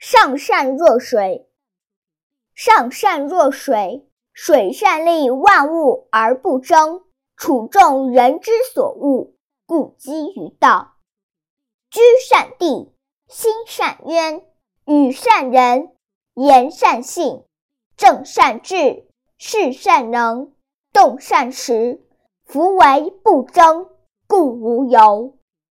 上善若水，上善若水，水善利万物而不争，处众人之所恶，故几于道。居善地，心善渊，与善人，言善信，正善治，事善能，动善时。夫为不争，故无尤。